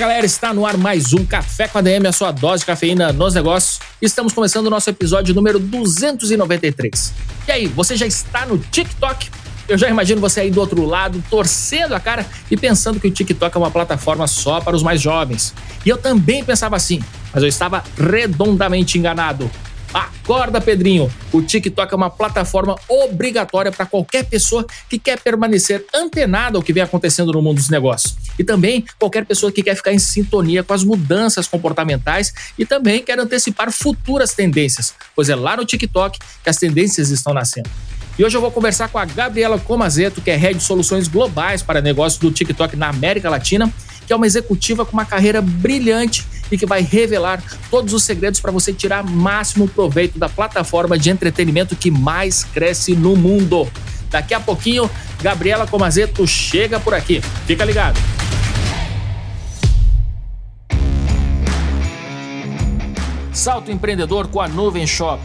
Galera, está no ar mais um Café com a DM, a sua dose de cafeína nos negócios. Estamos começando o nosso episódio número 293. E aí, você já está no TikTok? Eu já imagino você aí do outro lado, torcendo a cara e pensando que o TikTok é uma plataforma só para os mais jovens. E eu também pensava assim, mas eu estava redondamente enganado. Acorda, Pedrinho! O TikTok é uma plataforma obrigatória para qualquer pessoa que quer permanecer antenada ao que vem acontecendo no mundo dos negócios. E também qualquer pessoa que quer ficar em sintonia com as mudanças comportamentais e também quer antecipar futuras tendências, pois é lá no TikTok que as tendências estão nascendo. E hoje eu vou conversar com a Gabriela Comazeto, que é Head de Soluções Globais para Negócios do TikTok na América Latina, que é uma executiva com uma carreira brilhante e que vai revelar todos os segredos para você tirar máximo proveito da plataforma de entretenimento que mais cresce no mundo. Daqui a pouquinho, Gabriela Comazeto chega por aqui. Fica ligado. Salto empreendedor com a Nuvem Shop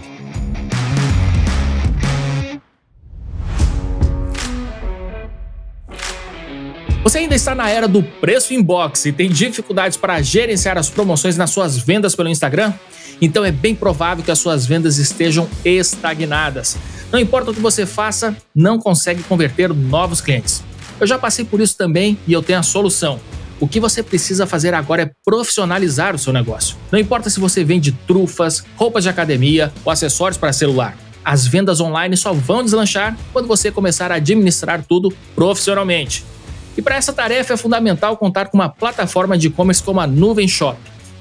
Você ainda está na era do preço inbox e tem dificuldades para gerenciar as promoções nas suas vendas pelo Instagram? Então é bem provável que as suas vendas estejam estagnadas. Não importa o que você faça, não consegue converter novos clientes. Eu já passei por isso também e eu tenho a solução. O que você precisa fazer agora é profissionalizar o seu negócio. Não importa se você vende trufas, roupas de academia ou acessórios para celular. As vendas online só vão deslanchar quando você começar a administrar tudo profissionalmente. E para essa tarefa é fundamental contar com uma plataforma de e-commerce como a Nuvem Shop.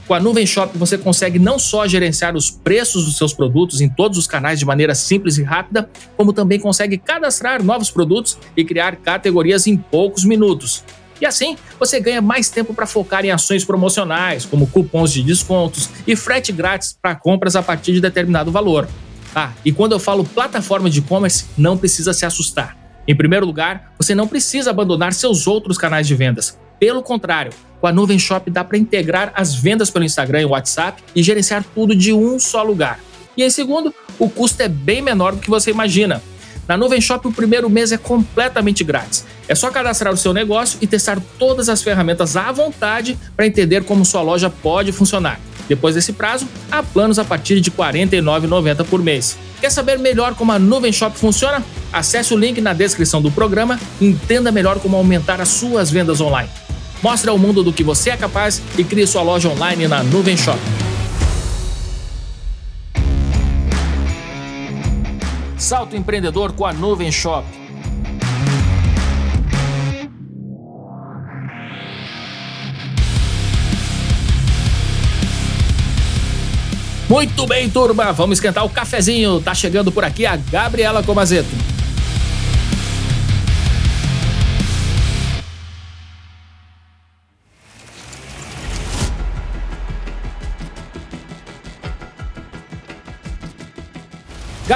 Com a Nuvem Shop você consegue não só gerenciar os preços dos seus produtos em todos os canais de maneira simples e rápida, como também consegue cadastrar novos produtos e criar categorias em poucos minutos. E assim, você ganha mais tempo para focar em ações promocionais, como cupons de descontos e frete grátis para compras a partir de determinado valor. Ah, e quando eu falo plataforma de e-commerce, não precisa se assustar. Em primeiro lugar, você não precisa abandonar seus outros canais de vendas. Pelo contrário, com a Nuvem Shop dá para integrar as vendas pelo Instagram e WhatsApp e gerenciar tudo de um só lugar. E em segundo, o custo é bem menor do que você imagina. Na Nuvem Shop, o primeiro mês é completamente grátis. É só cadastrar o seu negócio e testar todas as ferramentas à vontade para entender como sua loja pode funcionar. Depois desse prazo, há planos a partir de R$ 49,90 por mês. Quer saber melhor como a Nuvem Shop funciona? Acesse o link na descrição do programa e entenda melhor como aumentar as suas vendas online. Mostre ao mundo do que você é capaz e crie sua loja online na Nuvem Shop. Salto empreendedor com a Nuvem Shop. Muito bem, turma, vamos esquentar o cafezinho. Tá chegando por aqui a Gabriela Comazeto.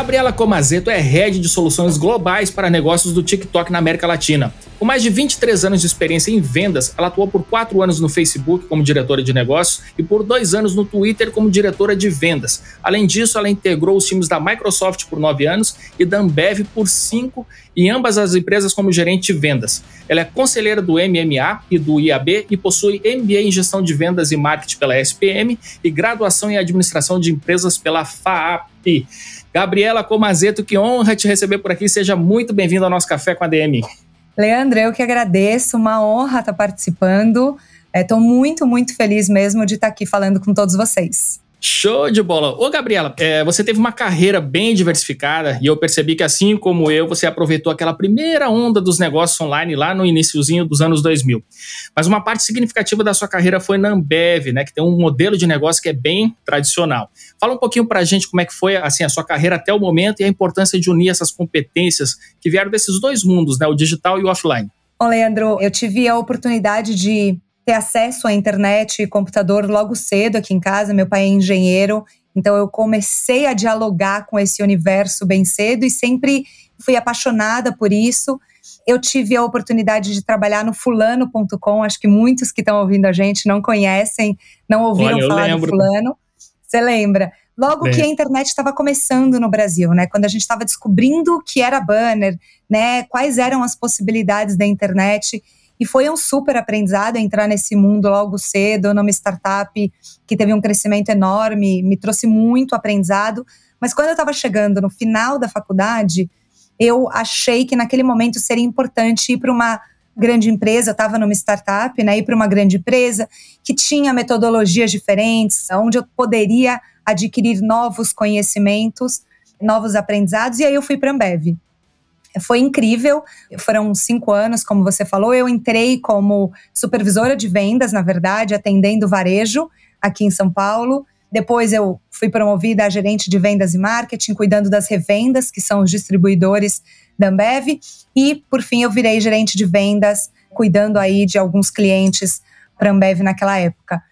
Gabriela Comazeto é head de soluções globais para negócios do TikTok na América Latina. Com mais de 23 anos de experiência em vendas, ela atuou por 4 anos no Facebook como diretora de negócios e por 2 anos no Twitter como diretora de vendas. Além disso, ela integrou os times da Microsoft por 9 anos e da Ambev por 5, em ambas as empresas como gerente de vendas. Ela é conselheira do MMA e do IAB e possui MBA em gestão de vendas e marketing pela SPM e graduação em administração de empresas pela FAAP. Gabriela Comazeto, que honra te receber por aqui. Seja muito bem-vindo ao nosso Café com a DM. Leandro, eu que agradeço, uma honra estar participando. Estou é, muito, muito feliz mesmo de estar aqui falando com todos vocês. Show de bola! Ô, Gabriela, é, você teve uma carreira bem diversificada e eu percebi que, assim como eu, você aproveitou aquela primeira onda dos negócios online lá no iníciozinho dos anos 2000. Mas uma parte significativa da sua carreira foi na Ambev, né, que tem um modelo de negócio que é bem tradicional. Fala um pouquinho pra gente como é que foi assim, a sua carreira até o momento e a importância de unir essas competências que vieram desses dois mundos, né, o digital e o offline. Bom, Leandro, eu tive a oportunidade de ter acesso à internet e computador logo cedo aqui em casa. Meu pai é engenheiro, então eu comecei a dialogar com esse universo bem cedo e sempre fui apaixonada por isso. Eu tive a oportunidade de trabalhar no fulano.com, acho que muitos que estão ouvindo a gente não conhecem, não ouviram Olha, falar lembro. do fulano. Você lembra? Logo Bem. que a internet estava começando no Brasil, né? Quando a gente estava descobrindo o que era banner, né? Quais eram as possibilidades da internet. E foi um super aprendizado entrar nesse mundo logo cedo, numa startup que teve um crescimento enorme, me trouxe muito aprendizado. Mas quando eu estava chegando no final da faculdade, eu achei que naquele momento seria importante ir para uma grande empresa, eu estava numa startup, né, ir para uma grande empresa que tinha metodologias diferentes, onde eu poderia adquirir novos conhecimentos, novos aprendizados, e aí eu fui para a Ambev. Foi incrível, foram cinco anos, como você falou. Eu entrei como supervisora de vendas, na verdade, atendendo varejo aqui em São Paulo. Depois eu fui promovida a gerente de vendas e marketing, cuidando das revendas, que são os distribuidores da Ambev. E, por fim, eu virei gerente de vendas, cuidando aí de alguns clientes para a Ambev naquela época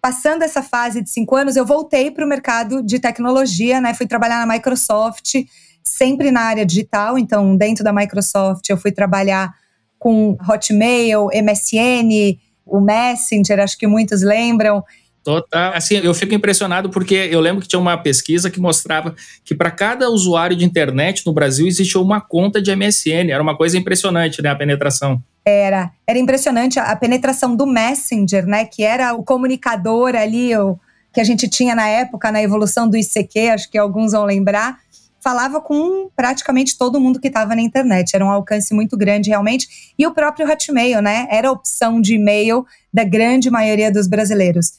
passando essa fase de cinco anos, eu voltei para o mercado de tecnologia, né? Fui trabalhar na Microsoft, sempre na área digital. Então, dentro da Microsoft, eu fui trabalhar com Hotmail, MSN, o Messenger, acho que muitos lembram. Total. Assim, eu fico impressionado porque eu lembro que tinha uma pesquisa que mostrava que para cada usuário de internet no Brasil existia uma conta de MSN. Era uma coisa impressionante, né, a penetração. Era, era impressionante a, penetração do Messenger, né, que era o comunicador ali, o, que a gente tinha na época, na evolução do ICQ, acho que alguns vão lembrar, falava com praticamente todo mundo que estava na internet. Era um alcance muito grande, realmente. E o próprio Hotmail, né? Era a opção de e-mail da grande maioria dos brasileiros.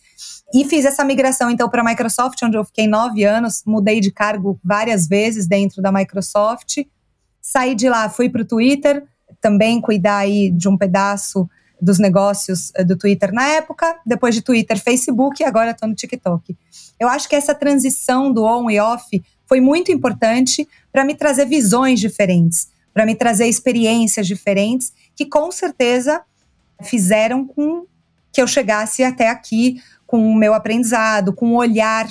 E fiz essa migração, então, para a Microsoft, onde eu fiquei nove anos, mudei de cargo várias vezes dentro da Microsoft. Saí de lá, fui para o Twitter, também cuidar aí de um pedaço dos negócios eh, do Twitter na época, depois de Twitter, Facebook e agora estou no TikTok. Eu acho que essa transição do on e off foi muito importante para me trazer visões diferentes, para me trazer experiências diferentes que com certeza fizeram com que eu chegasse até aqui com o meu aprendizado, com um olhar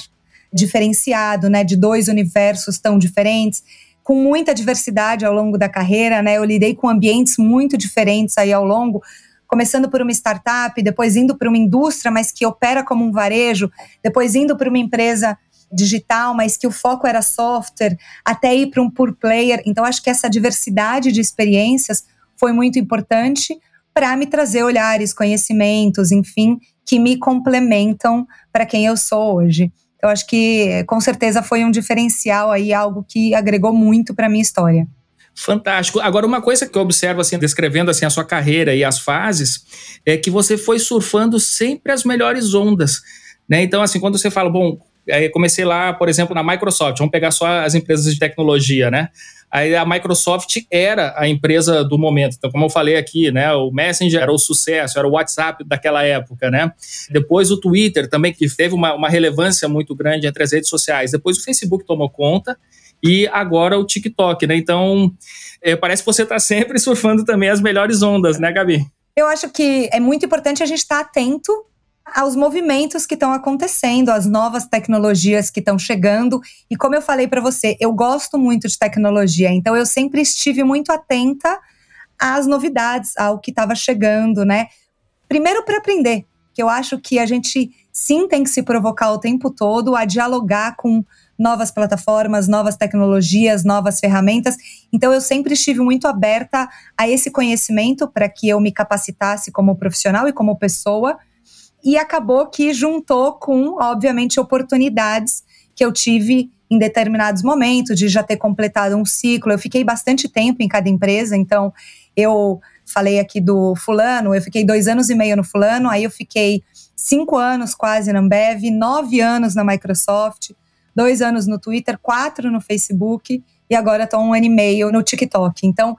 diferenciado, né, de dois universos tão diferentes, com muita diversidade ao longo da carreira, né? Eu lidei com ambientes muito diferentes aí ao longo, começando por uma startup, depois indo para uma indústria, mas que opera como um varejo, depois indo para uma empresa digital, mas que o foco era software, até ir para um pure player. Então acho que essa diversidade de experiências foi muito importante para me trazer olhares, conhecimentos, enfim, que me complementam para quem eu sou hoje. Eu acho que com certeza foi um diferencial aí, algo que agregou muito para minha história. Fantástico. Agora, uma coisa que eu observo, assim, descrevendo assim, a sua carreira e as fases, é que você foi surfando sempre as melhores ondas. Né? Então, assim, quando você fala, bom, comecei lá, por exemplo, na Microsoft, vamos pegar só as empresas de tecnologia, né? Aí a Microsoft era a empresa do momento. Então, como eu falei aqui, né, o Messenger era o sucesso, era o WhatsApp daquela época, né? Depois o Twitter também, que teve uma, uma relevância muito grande entre as redes sociais. Depois o Facebook tomou conta e agora o TikTok, né? Então, é, parece que você está sempre surfando também as melhores ondas, né, Gabi? Eu acho que é muito importante a gente estar tá atento aos movimentos que estão acontecendo, às novas tecnologias que estão chegando. E como eu falei para você, eu gosto muito de tecnologia, então eu sempre estive muito atenta às novidades, ao que estava chegando, né? Primeiro para aprender, que eu acho que a gente sim tem que se provocar o tempo todo a dialogar com novas plataformas, novas tecnologias, novas ferramentas. Então eu sempre estive muito aberta a esse conhecimento para que eu me capacitasse como profissional e como pessoa e acabou que juntou com, obviamente, oportunidades que eu tive em determinados momentos de já ter completado um ciclo. Eu fiquei bastante tempo em cada empresa, então eu falei aqui do fulano, eu fiquei dois anos e meio no fulano, aí eu fiquei cinco anos quase na Ambev, nove anos na Microsoft, dois anos no Twitter, quatro no Facebook e agora estou um ano e meio no TikTok. Então,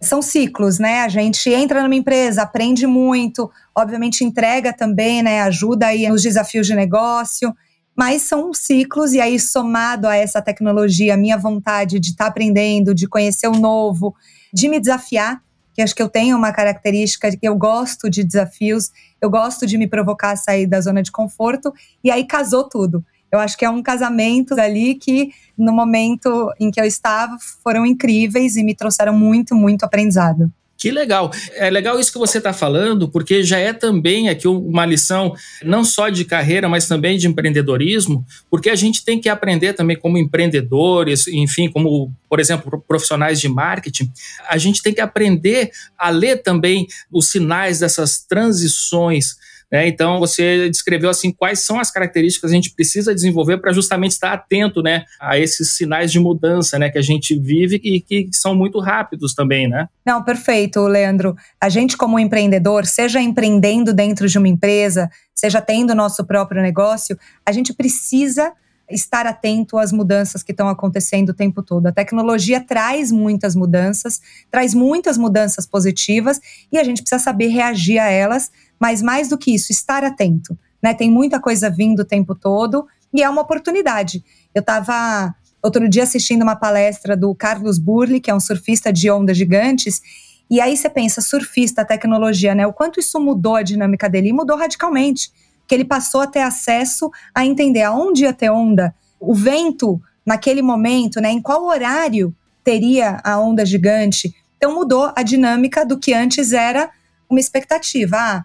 são ciclos, né? A gente entra numa empresa, aprende muito, obviamente entrega também, né? Ajuda aí nos desafios de negócio, mas são ciclos e aí somado a essa tecnologia, a minha vontade de estar tá aprendendo, de conhecer o novo, de me desafiar, que acho que eu tenho uma característica de que eu gosto de desafios, eu gosto de me provocar a sair da zona de conforto, e aí casou tudo. Eu acho que é um casamento ali que, no momento em que eu estava, foram incríveis e me trouxeram muito, muito aprendizado. Que legal. É legal isso que você está falando, porque já é também aqui uma lição não só de carreira, mas também de empreendedorismo, porque a gente tem que aprender também como empreendedores, enfim, como, por exemplo, profissionais de marketing, a gente tem que aprender a ler também os sinais dessas transições né? Então, você descreveu assim quais são as características que a gente precisa desenvolver para justamente estar atento né, a esses sinais de mudança né, que a gente vive e que são muito rápidos também. Né? Não, perfeito, Leandro. A gente, como empreendedor, seja empreendendo dentro de uma empresa, seja tendo nosso próprio negócio, a gente precisa estar atento às mudanças que estão acontecendo o tempo todo. A tecnologia traz muitas mudanças, traz muitas mudanças positivas e a gente precisa saber reagir a elas mas mais do que isso, estar atento. Né? Tem muita coisa vindo o tempo todo e é uma oportunidade. Eu estava outro dia assistindo uma palestra do Carlos Burli, que é um surfista de ondas gigantes, e aí você pensa, surfista, tecnologia, né? O quanto isso mudou a dinâmica dele? E mudou radicalmente. Que ele passou a ter acesso a entender aonde ia ter onda, o vento naquele momento, né? Em qual horário teria a onda gigante. Então mudou a dinâmica do que antes era uma expectativa. Ah,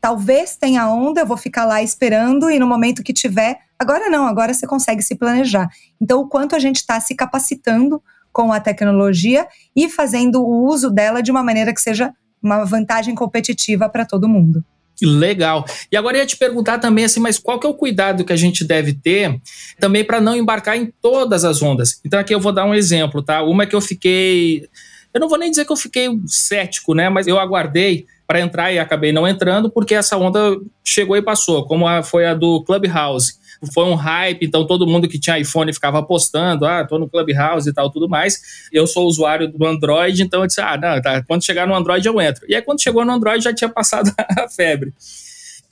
talvez tenha onda, eu vou ficar lá esperando e no momento que tiver, agora não, agora você consegue se planejar. Então, o quanto a gente está se capacitando com a tecnologia e fazendo o uso dela de uma maneira que seja uma vantagem competitiva para todo mundo. Legal. E agora eu ia te perguntar também assim, mas qual que é o cuidado que a gente deve ter também para não embarcar em todas as ondas? Então aqui eu vou dar um exemplo, tá? Uma que eu fiquei, eu não vou nem dizer que eu fiquei cético, né? Mas eu aguardei para entrar e acabei não entrando porque essa onda chegou e passou, como a, foi a do Clubhouse. Foi um hype, então todo mundo que tinha iPhone ficava postando, ah, tô no Clubhouse e tal, tudo mais. Eu sou usuário do Android, então eu disse, ah, não, tá, quando chegar no Android eu entro. E aí quando chegou no Android já tinha passado a febre.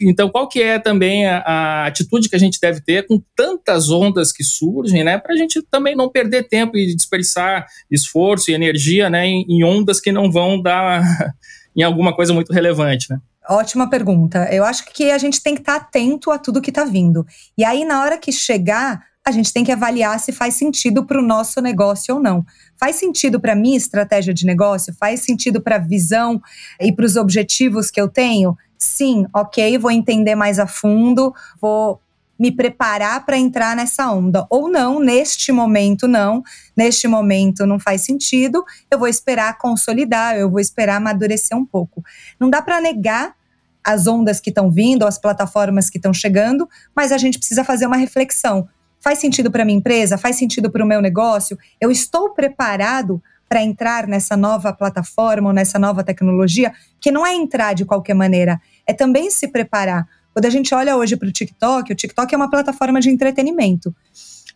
Então, qual que é também a, a, atitude que a gente deve ter com tantas ondas que surgem, né? Para a gente também não perder tempo e desperdiçar esforço e energia, né? Em, em ondas que não vão dar em alguma coisa muito relevante, né? Ótima pergunta. Eu acho que a gente tem que estar tá atento a tudo que está vindo. E aí, na hora que chegar, a gente tem que avaliar se faz sentido para o nosso negócio ou não. Faz sentido para minha estratégia de negócio? Faz sentido para a visão e para os objetivos que eu tenho? Sim, ok, vou entender mais a fundo, vou me preparar para entrar nessa onda. Ou não, neste momento não, neste momento não faz sentido, eu vou esperar consolidar, eu vou esperar amadurecer um pouco. Não dá para negar as ondas que estão vindo, as plataformas que estão chegando, mas a gente precisa fazer uma reflexão. Faz sentido para minha empresa? Faz sentido para o meu negócio? Eu estou preparado para entrar nessa nova plataforma nessa nova tecnologia? Que não é entrar de qualquer maneira, é também se preparar. Quando a gente olha hoje para o TikTok, o TikTok é uma plataforma de entretenimento.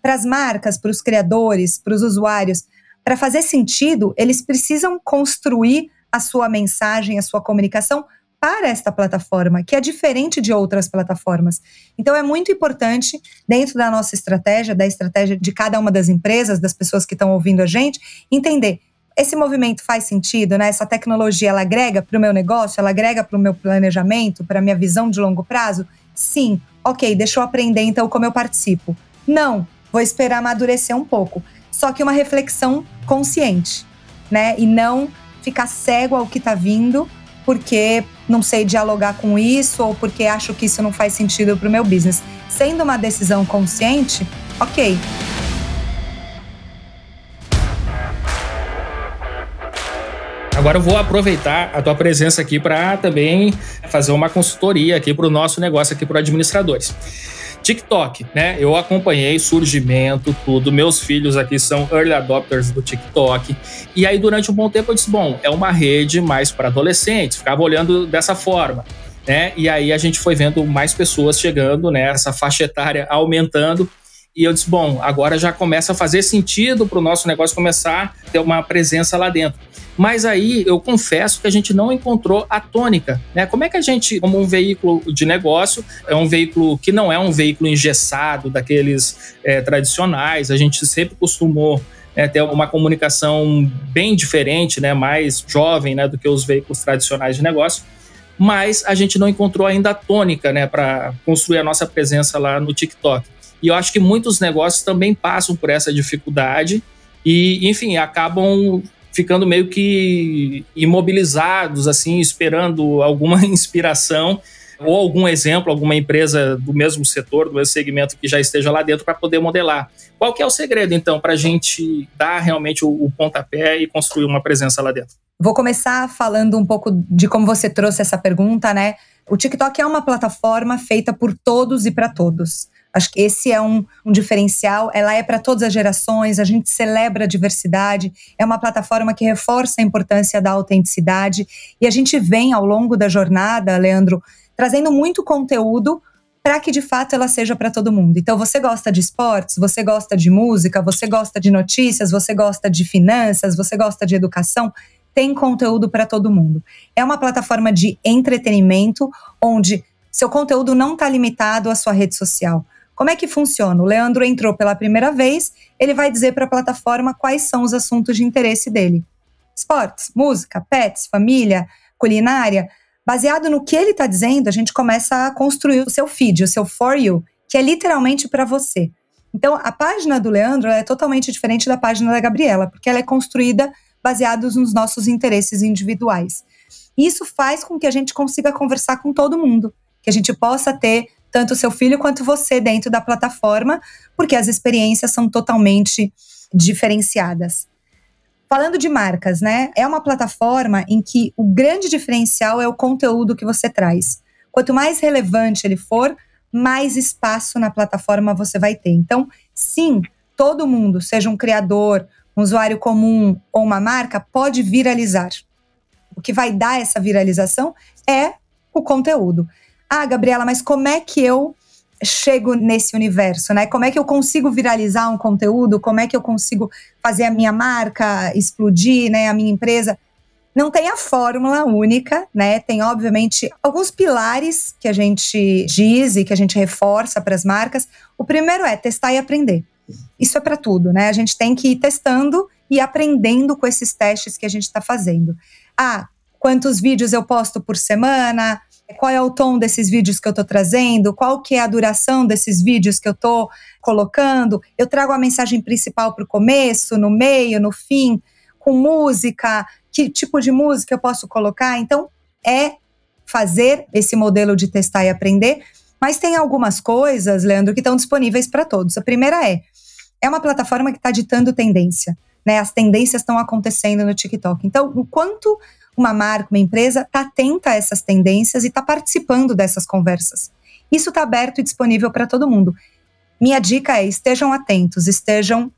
Para as marcas, para os criadores, para os usuários, para fazer sentido, eles precisam construir a sua mensagem, a sua comunicação para esta plataforma, que é diferente de outras plataformas. Então é muito importante, dentro da nossa estratégia, da estratégia de cada uma das empresas, das pessoas que estão ouvindo a gente, entender esse movimento faz sentido, né? Essa tecnologia ela agrega para o meu negócio, ela agrega para o meu planejamento, para a minha visão de longo prazo? Sim. Ok, deixa eu aprender então como eu participo. Não, vou esperar amadurecer um pouco. Só que uma reflexão consciente, né? E não ficar cego ao que está vindo porque não sei dialogar com isso ou porque acho que isso não faz sentido para o meu business. Sendo uma decisão consciente, ok. Agora eu vou aproveitar a tua presença aqui para também fazer uma consultoria aqui para o nosso negócio aqui para administradores. TikTok, né? Eu acompanhei surgimento, tudo. Meus filhos aqui são early adopters do TikTok. E aí, durante um bom tempo, eu disse: bom, é uma rede mais para adolescentes. Ficava olhando dessa forma. Né? E aí a gente foi vendo mais pessoas chegando, né? Essa faixa etária aumentando. E eu disse: bom, agora já começa a fazer sentido para o nosso negócio começar a ter uma presença lá dentro. Mas aí eu confesso que a gente não encontrou a tônica. Né? Como é que a gente, como um veículo de negócio, é um veículo que não é um veículo engessado daqueles é, tradicionais, a gente sempre costumou né, ter uma comunicação bem diferente, né, mais jovem né, do que os veículos tradicionais de negócio. Mas a gente não encontrou ainda a tônica né, para construir a nossa presença lá no TikTok. E eu acho que muitos negócios também passam por essa dificuldade e, enfim, acabam ficando meio que imobilizados, assim, esperando alguma inspiração ou algum exemplo, alguma empresa do mesmo setor, do mesmo segmento que já esteja lá dentro para poder modelar. Qual que é o segredo, então, para a gente dar realmente o, o pontapé e construir uma presença lá dentro? Vou começar falando um pouco de como você trouxe essa pergunta, né? O TikTok é uma plataforma feita por todos e para todos. Acho que esse é um, um diferencial. Ela é para todas as gerações, a gente celebra a diversidade, é uma plataforma que reforça a importância da autenticidade. E a gente vem ao longo da jornada, Leandro, trazendo muito conteúdo para que de fato ela seja para todo mundo. Então, você gosta de esportes, você gosta de música, você gosta de notícias, você gosta de finanças, você gosta de educação, tem conteúdo para todo mundo. É uma plataforma de entretenimento onde seu conteúdo não está limitado à sua rede social. Como é que funciona? O Leandro entrou pela primeira vez, ele vai dizer para a plataforma quais são os assuntos de interesse dele. Esportes, música, pets, família, culinária. Baseado no que ele está dizendo, a gente começa a construir o seu feed, o seu For You, que é literalmente para você. Então, a página do Leandro é totalmente diferente da página da Gabriela, porque ela é construída baseados nos nossos interesses individuais. Isso faz com que a gente consiga conversar com todo mundo, que a gente possa ter tanto o seu filho quanto você dentro da plataforma, porque as experiências são totalmente diferenciadas. Falando de marcas, né? É uma plataforma em que o grande diferencial é o conteúdo que você traz. Quanto mais relevante ele for, mais espaço na plataforma você vai ter. Então, sim, todo mundo, seja um criador, um usuário comum ou uma marca, pode viralizar. O que vai dar essa viralização é o conteúdo. Ah, Gabriela, mas como é que eu chego nesse universo, né? Como é que eu consigo viralizar um conteúdo? Como é que eu consigo fazer a minha marca explodir, né? A minha empresa? Não tem a fórmula única, né? Tem, obviamente, alguns pilares que a gente diz e que a gente reforça para as marcas. O primeiro é testar e aprender. Isso é para tudo, né? A gente tem que ir testando e aprendendo com esses testes que a gente está fazendo. Ah, quantos vídeos eu posto por semana? Qual é o tom desses vídeos que eu estou trazendo, qual que é a duração desses vídeos que eu estou colocando. Eu trago a mensagem principal para o começo, no meio, no fim, com música, que tipo de música eu posso colocar. Então, é fazer esse modelo de testar e aprender. Mas tem algumas coisas, Leandro, que estão disponíveis para todos. A primeira é, é uma plataforma que está ditando tendência. Né, as tendências estão acontecendo no TikTok. Então, o quanto uma marca, uma empresa está atenta a essas tendências e está participando dessas conversas. Isso está aberto e disponível para todo mundo. Minha dica é: estejam atentos, estejam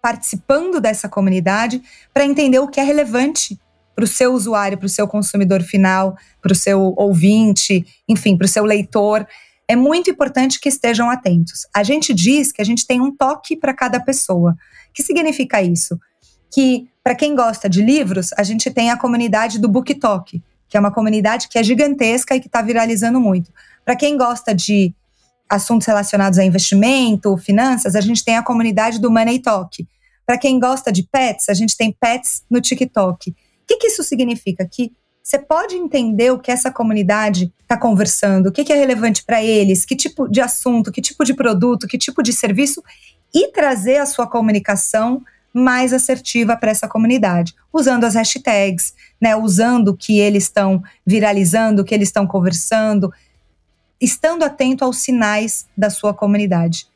participando dessa comunidade para entender o que é relevante para o seu usuário, para o seu consumidor final, para o seu ouvinte, enfim, para o seu leitor. É muito importante que estejam atentos. A gente diz que a gente tem um toque para cada pessoa. O que significa isso? Que para quem gosta de livros, a gente tem a comunidade do BookTok, que é uma comunidade que é gigantesca e que está viralizando muito. Para quem gosta de assuntos relacionados a investimento, finanças, a gente tem a comunidade do Money Talk. Para quem gosta de pets, a gente tem pets no TikTok. O que, que isso significa? Que você pode entender o que essa comunidade está conversando, o que, que é relevante para eles, que tipo de assunto, que tipo de produto, que tipo de serviço, e trazer a sua comunicação mais assertiva para essa comunidade, usando as hashtags, né, usando o que eles estão viralizando, o que eles estão conversando, estando atento aos sinais da sua comunidade.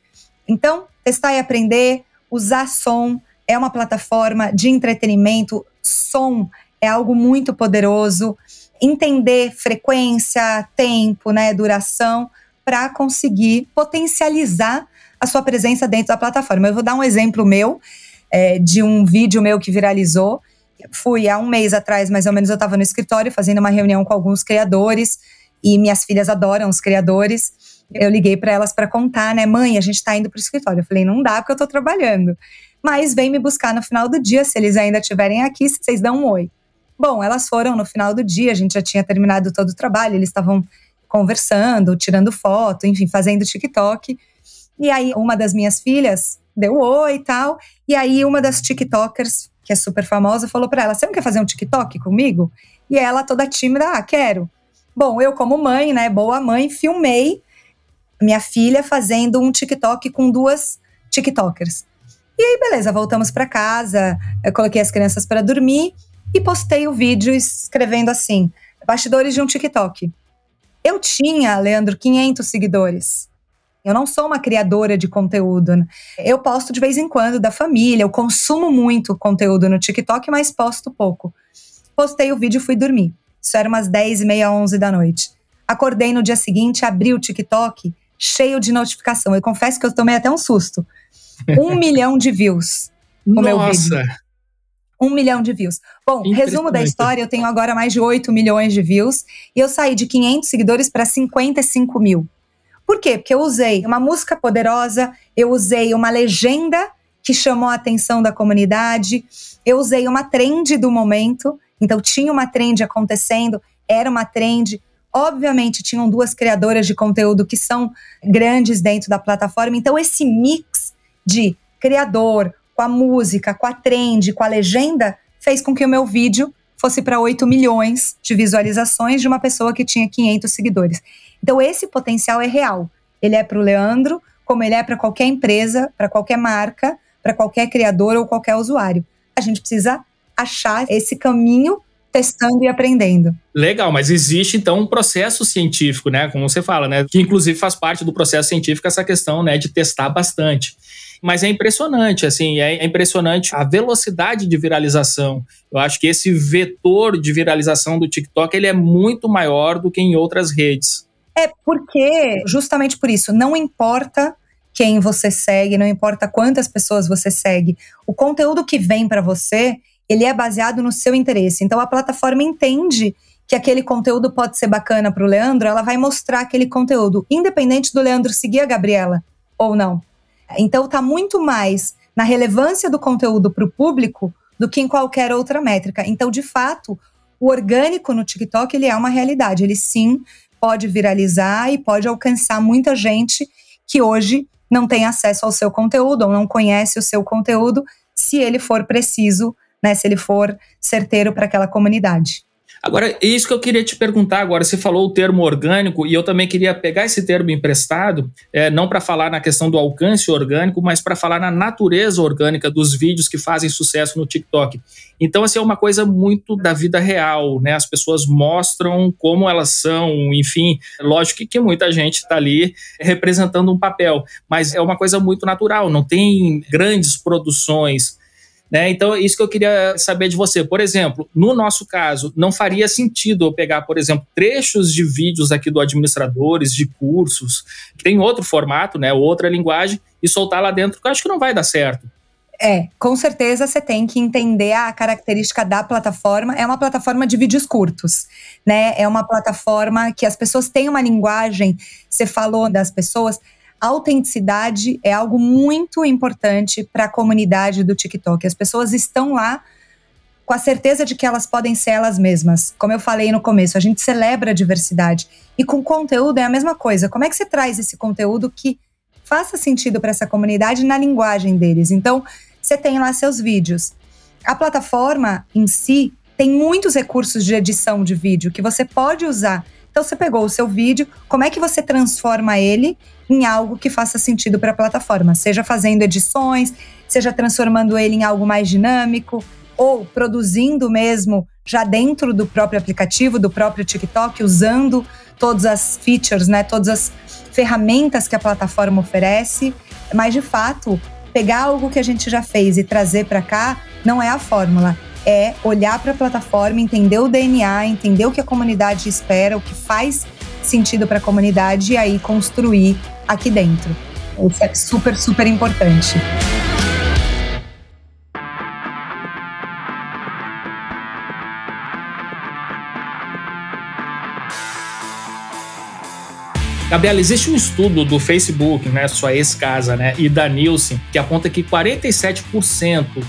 Então, testar e aprender, usar som é uma plataforma de entretenimento, som é algo muito poderoso, entender frequência, tempo, né, duração, para conseguir potencializar a sua presença dentro da plataforma. Eu vou dar um exemplo meu é, de um vídeo meu que viralizou. Fui há um mês atrás, mais ou menos, eu estava no escritório fazendo uma reunião com alguns criadores e minhas filhas adoram os criadores. Eu liguei para elas para contar, né, mãe, a gente está indo para o escritório. Eu falei, não dá porque eu estou trabalhando. Mas vem me buscar no final do dia, se eles ainda estiverem aqui, vocês dão um oi. Bom, elas foram no final do dia, a gente já tinha terminado todo o trabalho, eles estavam conversando, tirando foto, enfim, fazendo TikTok. E aí, uma das minhas filhas deu oi e tal. E aí uma das TikTokers, que é super famosa, falou para ela: "Você não quer fazer um TikTok comigo?" E ela toda tímida: "Ah, quero". Bom, eu como mãe, né, boa mãe, filmei minha filha fazendo um TikTok com duas TikTokers. E aí, beleza, voltamos para casa, coloquei as crianças para dormir e postei o vídeo escrevendo assim: bastidores de um TikTok. Eu tinha, Leandro, 500 seguidores. Eu não sou uma criadora de conteúdo. Né? Eu posto de vez em quando da família, eu consumo muito conteúdo no TikTok, mas posto pouco. Postei o vídeo e fui dormir. Isso era umas 10 e meia, 11 da noite. Acordei no dia seguinte, abri o TikTok, cheio de notificação. Eu confesso que eu tomei até um susto. Um milhão de views. O meu vídeo. Um milhão de views. Bom, resumo da história: eu tenho agora mais de 8 milhões de views e eu saí de 500 seguidores para 55 mil. Por quê? Porque eu usei uma música poderosa, eu usei uma legenda que chamou a atenção da comunidade, eu usei uma trend do momento, então tinha uma trend acontecendo, era uma trend. Obviamente, tinham duas criadoras de conteúdo que são grandes dentro da plataforma, então esse mix de criador, com a música, com a trend, com a legenda, fez com que o meu vídeo fosse para 8 milhões de visualizações de uma pessoa que tinha 500 seguidores. Então, esse potencial é real. Ele é para o Leandro, como ele é para qualquer empresa, para qualquer marca, para qualquer criador ou qualquer usuário. A gente precisa achar esse caminho testando e aprendendo. Legal, mas existe então um processo científico, né? Como você fala, né? Que inclusive faz parte do processo científico essa questão, né, de testar bastante. Mas é impressionante, assim, é impressionante a velocidade de viralização. Eu acho que esse vetor de viralização do TikTok ele é muito maior do que em outras redes. É porque, justamente por isso, não importa quem você segue, não importa quantas pessoas você segue, o conteúdo que vem para você, ele é baseado no seu interesse. Então a plataforma entende que aquele conteúdo pode ser bacana para o Leandro, ela vai mostrar aquele conteúdo, independente do Leandro seguir a Gabriela ou não. Então está muito mais na relevância do conteúdo para o público do que em qualquer outra métrica. Então, de fato, o orgânico no TikTok ele é uma realidade. Ele sim pode viralizar e pode alcançar muita gente que hoje não tem acesso ao seu conteúdo ou não conhece o seu conteúdo, se ele for preciso, né, se ele for certeiro para aquela comunidade. Agora, isso que eu queria te perguntar agora, você falou o termo orgânico, e eu também queria pegar esse termo emprestado, é, não para falar na questão do alcance orgânico, mas para falar na natureza orgânica dos vídeos que fazem sucesso no TikTok. Então, assim, é uma coisa muito da vida real, né? As pessoas mostram como elas são, enfim, lógico que, que muita gente está ali representando um papel, mas é uma coisa muito natural, não tem grandes produções né? Então, isso que eu queria saber de você. Por exemplo, no nosso caso, não faria sentido eu pegar, por exemplo, trechos de vídeos aqui do administradores, de cursos, que tem outro formato, né, outra linguagem, e soltar lá dentro, que eu acho que não vai dar certo. É, com certeza você tem que entender a característica da plataforma. É uma plataforma de vídeos curtos, né? É uma plataforma que as pessoas têm uma linguagem. Você falou das pessoas, autenticidade é algo muito importante para a comunidade do TikTok. As pessoas estão lá com a certeza de que elas podem ser elas mesmas. Como eu falei no começo, a gente celebra a diversidade. E com conteúdo é a mesma coisa. Como é que você traz esse conteúdo que faça sentido para essa comunidade na linguagem deles? Então, você tem lá seus vídeos. A plataforma em si tem muitos recursos de edição de vídeo que você pode usar então você pegou o seu vídeo, como é que você transforma ele em algo que faça sentido para a plataforma? Seja fazendo edições, seja transformando ele em algo mais dinâmico, ou produzindo mesmo já dentro do próprio aplicativo, do próprio TikTok, usando todas as features, né, todas as ferramentas que a plataforma oferece. Mas de fato, pegar algo que a gente já fez e trazer para cá não é a fórmula é olhar para a plataforma, entender o DNA, entender o que a comunidade espera, o que faz sentido para a comunidade e aí construir aqui dentro. Isso é super, super importante. Gabriela, existe um estudo do Facebook, né, sua ex-casa, né, e da Nielsen, que aponta que 47%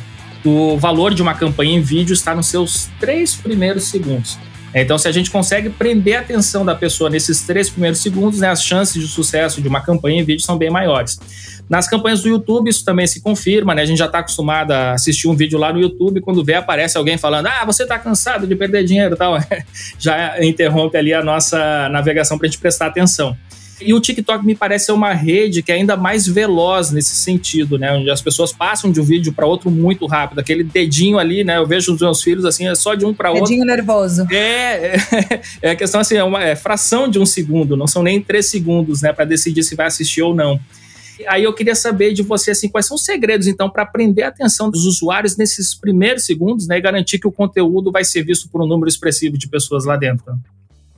o valor de uma campanha em vídeo está nos seus três primeiros segundos. Então, se a gente consegue prender a atenção da pessoa nesses três primeiros segundos, né, as chances de sucesso de uma campanha em vídeo são bem maiores. Nas campanhas do YouTube, isso também se confirma, né? A gente já está acostumado a assistir um vídeo lá no YouTube, quando vê, aparece alguém falando: Ah, você está cansado de perder dinheiro e tal. já interrompe ali a nossa navegação para a gente prestar atenção. E o TikTok me parece ser uma rede que é ainda mais veloz nesse sentido, né? Onde as pessoas passam de um vídeo para outro muito rápido. Aquele dedinho ali, né? Eu vejo os meus filhos assim, é só de um para outro. Dedinho nervoso. É, é, é, a questão assim, é uma é fração de um segundo, não são nem três segundos, né? Para decidir se vai assistir ou não. Aí eu queria saber de você assim, quais são os segredos então para prender a atenção dos usuários nesses primeiros segundos, né, e garantir que o conteúdo vai ser visto por um número expressivo de pessoas lá dentro.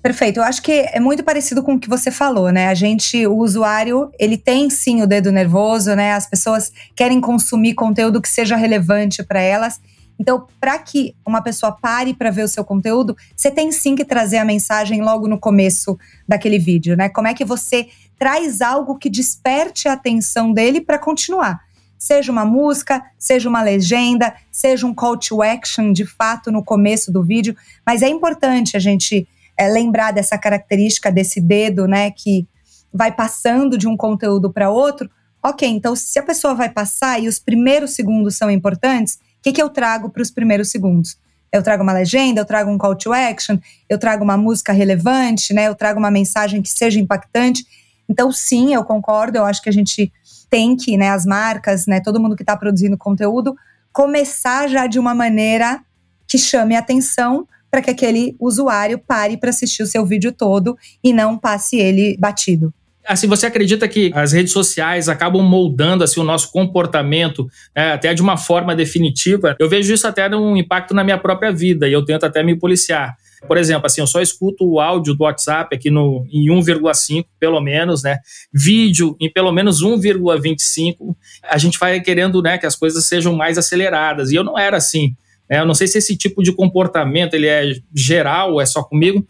Perfeito. Eu acho que é muito parecido com o que você falou, né? A gente, o usuário, ele tem sim o dedo nervoso, né? As pessoas querem consumir conteúdo que seja relevante para elas. Então, para que uma pessoa pare para ver o seu conteúdo, você tem sim que trazer a mensagem logo no começo daquele vídeo, né? Como é que você traz algo que desperte a atenção dele para continuar? Seja uma música, seja uma legenda, seja um call to action de fato no começo do vídeo, mas é importante a gente é, lembrar dessa característica desse dedo, né, que vai passando de um conteúdo para outro. Ok, então se a pessoa vai passar e os primeiros segundos são importantes, o que, que eu trago para os primeiros segundos? Eu trago uma legenda, eu trago um call to action, eu trago uma música relevante, né? Eu trago uma mensagem que seja impactante. Então, sim, eu concordo. Eu acho que a gente tem que, né, as marcas, né, todo mundo que está produzindo conteúdo, começar já de uma maneira que chame atenção para que aquele usuário pare para assistir o seu vídeo todo e não passe ele batido. Assim, você acredita que as redes sociais acabam moldando assim, o nosso comportamento é, até de uma forma definitiva? Eu vejo isso até um impacto na minha própria vida e eu tento até me policiar. Por exemplo, assim, eu só escuto o áudio do WhatsApp aqui no, em 1,5, pelo menos, né? Vídeo em pelo menos 1,25. A gente vai querendo né, que as coisas sejam mais aceleradas. E eu não era assim. Né? Eu não sei se esse tipo de comportamento ele é geral é só comigo,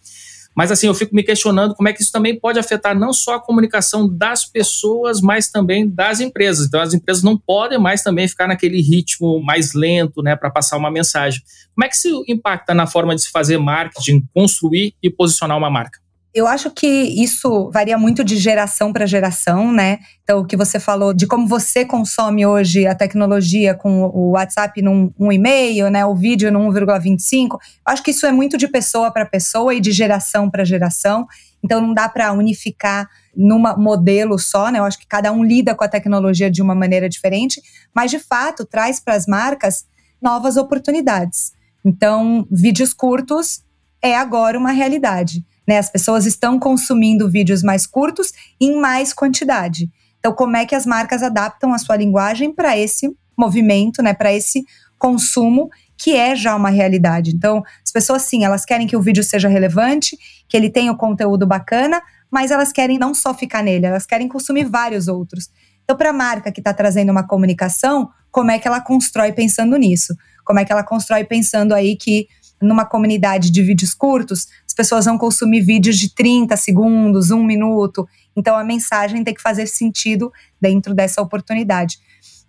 mas assim, eu fico me questionando como é que isso também pode afetar não só a comunicação das pessoas, mas também das empresas. Então, as empresas não podem mais também ficar naquele ritmo mais lento, né, para passar uma mensagem. Como é que isso impacta na forma de se fazer marketing, construir e posicionar uma marca? Eu acho que isso varia muito de geração para geração, né? Então, o que você falou de como você consome hoje a tecnologia com o WhatsApp num um e-mail, né? O vídeo no 1,25. Acho que isso é muito de pessoa para pessoa e de geração para geração. Então, não dá para unificar num modelo só, né? Eu acho que cada um lida com a tecnologia de uma maneira diferente, mas de fato traz para as marcas novas oportunidades. Então, vídeos curtos é agora uma realidade. Né? As pessoas estão consumindo vídeos mais curtos em mais quantidade. Então, como é que as marcas adaptam a sua linguagem para esse movimento, né, para esse consumo que é já uma realidade. Então, as pessoas sim, elas querem que o vídeo seja relevante, que ele tenha o conteúdo bacana, mas elas querem não só ficar nele, elas querem consumir vários outros. Então, para a marca que está trazendo uma comunicação, como é que ela constrói pensando nisso? Como é que ela constrói pensando aí que numa comunidade de vídeos curtos, pessoas vão consumir vídeos de 30 segundos, um minuto. Então a mensagem tem que fazer sentido dentro dessa oportunidade.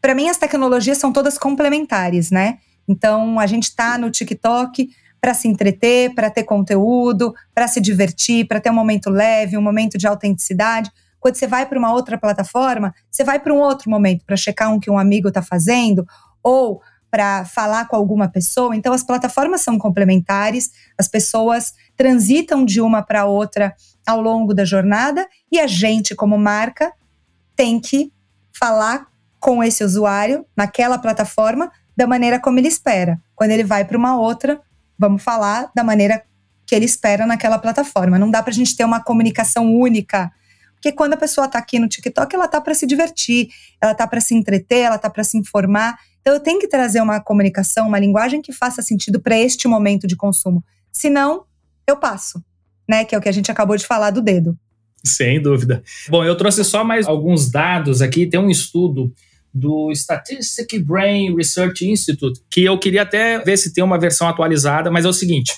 Para mim, as tecnologias são todas complementares, né? Então a gente está no TikTok para se entreter, para ter conteúdo, para se divertir, para ter um momento leve, um momento de autenticidade. Quando você vai para uma outra plataforma, você vai para um outro momento para checar um que um amigo está fazendo, ou para falar com alguma pessoa. Então, as plataformas são complementares, as pessoas transitam de uma para outra ao longo da jornada e a gente, como marca, tem que falar com esse usuário naquela plataforma da maneira como ele espera. Quando ele vai para uma outra, vamos falar da maneira que ele espera naquela plataforma. Não dá para a gente ter uma comunicação única. Porque quando a pessoa está aqui no TikTok, ela está para se divertir, ela está para se entreter, ela está para se informar. Então eu tenho que trazer uma comunicação, uma linguagem que faça sentido para este momento de consumo. Senão, eu passo, né? Que é o que a gente acabou de falar do dedo. Sem dúvida. Bom, eu trouxe só mais alguns dados aqui. Tem um estudo do Statistic Brain Research Institute, que eu queria até ver se tem uma versão atualizada, mas é o seguinte: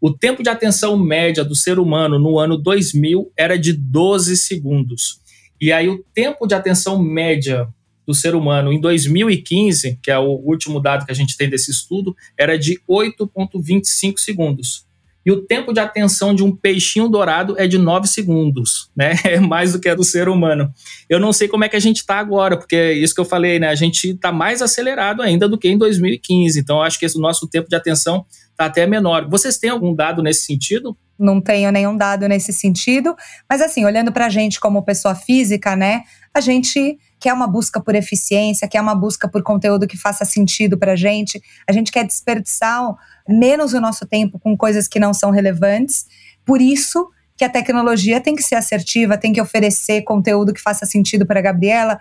o tempo de atenção média do ser humano no ano 2000 era de 12 segundos. E aí o tempo de atenção média do ser humano em 2015, que é o último dado que a gente tem desse estudo, era de 8,25 segundos. e o tempo de atenção de um peixinho dourado é de 9 segundos, né? É mais do que a do ser humano. Eu não sei como é que a gente está agora, porque é isso que eu falei, né? A gente está mais acelerado ainda do que em 2015. Então, eu acho que esse nosso tempo de atenção está até menor. Vocês têm algum dado nesse sentido? Não tenho nenhum dado nesse sentido, mas assim, olhando para a gente como pessoa física, né? A gente quer uma busca por eficiência, quer uma busca por conteúdo que faça sentido para a gente. A gente quer desperdiçar menos o nosso tempo com coisas que não são relevantes. Por isso que a tecnologia tem que ser assertiva, tem que oferecer conteúdo que faça sentido para a Gabriela,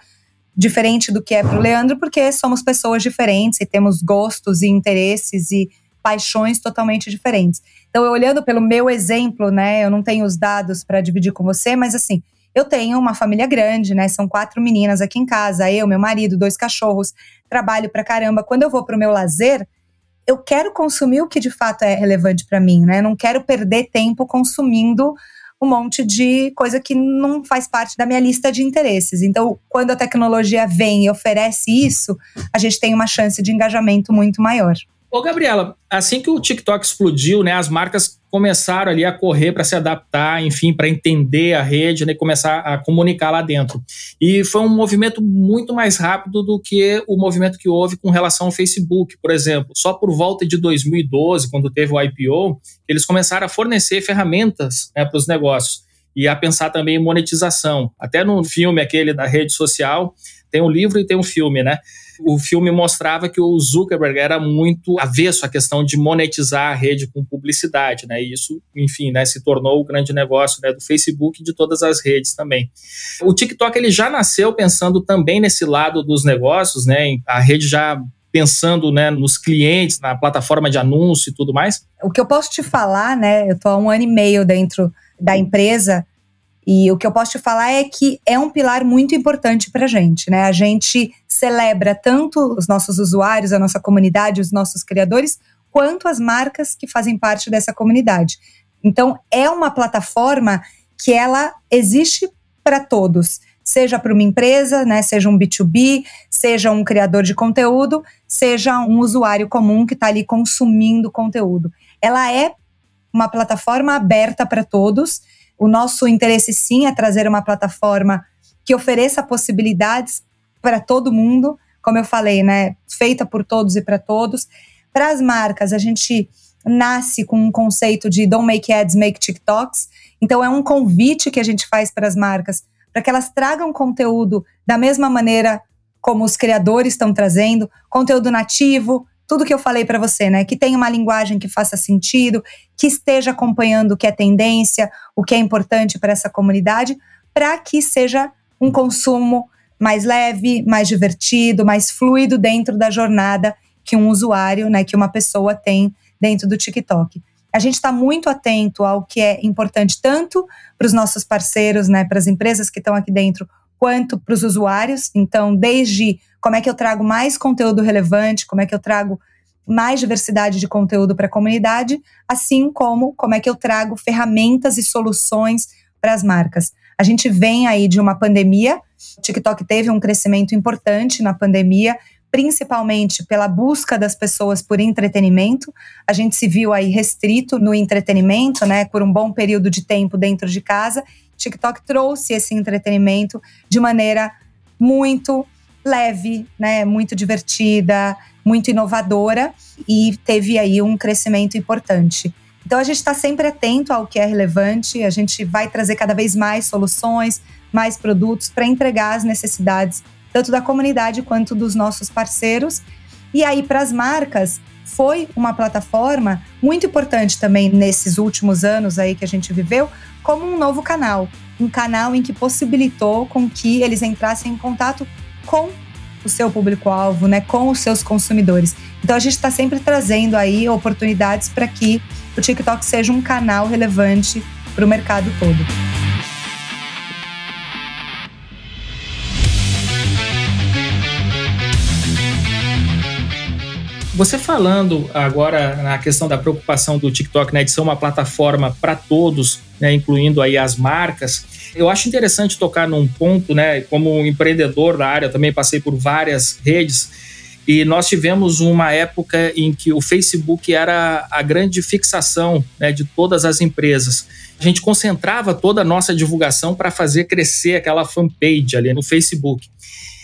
diferente do que é para o Leandro, porque somos pessoas diferentes e temos gostos e interesses e paixões totalmente diferentes. Então, eu olhando pelo meu exemplo, né, eu não tenho os dados para dividir com você, mas assim, eu tenho uma família grande, né? São quatro meninas aqui em casa, eu, meu marido, dois cachorros, trabalho pra caramba. Quando eu vou pro meu lazer, eu quero consumir o que de fato é relevante para mim, né? Não quero perder tempo consumindo um monte de coisa que não faz parte da minha lista de interesses. Então, quando a tecnologia vem e oferece isso, a gente tem uma chance de engajamento muito maior. Ô, Gabriela, assim que o TikTok explodiu, né, as marcas começaram ali a correr para se adaptar, enfim, para entender a rede né, e começar a comunicar lá dentro. E foi um movimento muito mais rápido do que o movimento que houve com relação ao Facebook, por exemplo. Só por volta de 2012, quando teve o IPO, eles começaram a fornecer ferramentas né, para os negócios e a pensar também em monetização. Até no filme aquele da rede social, tem um livro e tem um filme, né? O filme mostrava que o Zuckerberg era muito avesso à questão de monetizar a rede com publicidade, né? E isso, enfim, né, se tornou o grande negócio né, do Facebook e de todas as redes também. O TikTok ele já nasceu pensando também nesse lado dos negócios, né? A rede já pensando né, nos clientes, na plataforma de anúncio e tudo mais? O que eu posso te falar, né? Eu estou há um ano e meio dentro da empresa e o que eu posso te falar é que é um pilar muito importante para a gente, né? A gente celebra tanto os nossos usuários, a nossa comunidade, os nossos criadores, quanto as marcas que fazem parte dessa comunidade. Então, é uma plataforma que ela existe para todos, seja para uma empresa, né, seja um B2B, seja um criador de conteúdo, seja um usuário comum que está ali consumindo conteúdo. Ela é uma plataforma aberta para todos o nosso interesse sim é trazer uma plataforma que ofereça possibilidades para todo mundo, como eu falei, né, feita por todos e para todos. Para as marcas, a gente nasce com um conceito de don't make ads, make TikToks. Então é um convite que a gente faz para as marcas para que elas tragam conteúdo da mesma maneira como os criadores estão trazendo, conteúdo nativo, tudo que eu falei para você, né? Que tenha uma linguagem que faça sentido, que esteja acompanhando o que é tendência, o que é importante para essa comunidade, para que seja um consumo mais leve, mais divertido, mais fluido dentro da jornada que um usuário, né, que uma pessoa tem dentro do TikTok. A gente está muito atento ao que é importante tanto para os nossos parceiros, né, para as empresas que estão aqui dentro, quanto para os usuários. Então, desde como é que eu trago mais conteúdo relevante, como é que eu trago mais diversidade de conteúdo para a comunidade, assim como como é que eu trago ferramentas e soluções para as marcas. A gente vem aí de uma pandemia, o TikTok teve um crescimento importante na pandemia, principalmente pela busca das pessoas por entretenimento. A gente se viu aí restrito no entretenimento, né, por um bom período de tempo dentro de casa, TikTok trouxe esse entretenimento de maneira muito leve, né, muito divertida, muito inovadora e teve aí um crescimento importante. Então a gente está sempre atento ao que é relevante, a gente vai trazer cada vez mais soluções, mais produtos para entregar as necessidades tanto da comunidade quanto dos nossos parceiros. E aí para as marcas foi uma plataforma muito importante também nesses últimos anos aí que a gente viveu, como um novo canal, um canal em que possibilitou com que eles entrassem em contato com o seu público-alvo, né, com os seus consumidores. Então a gente está sempre trazendo aí oportunidades para que o TikTok seja um canal relevante para o mercado todo. Você falando agora na questão da preocupação do TikTok, né, de ser uma plataforma para todos, né, incluindo aí as marcas, eu acho interessante tocar num ponto, né, como empreendedor da área, também passei por várias redes, E nós tivemos uma época em que o Facebook era a grande fixação né, de todas as empresas. A gente concentrava toda a nossa divulgação para fazer crescer aquela fanpage ali no Facebook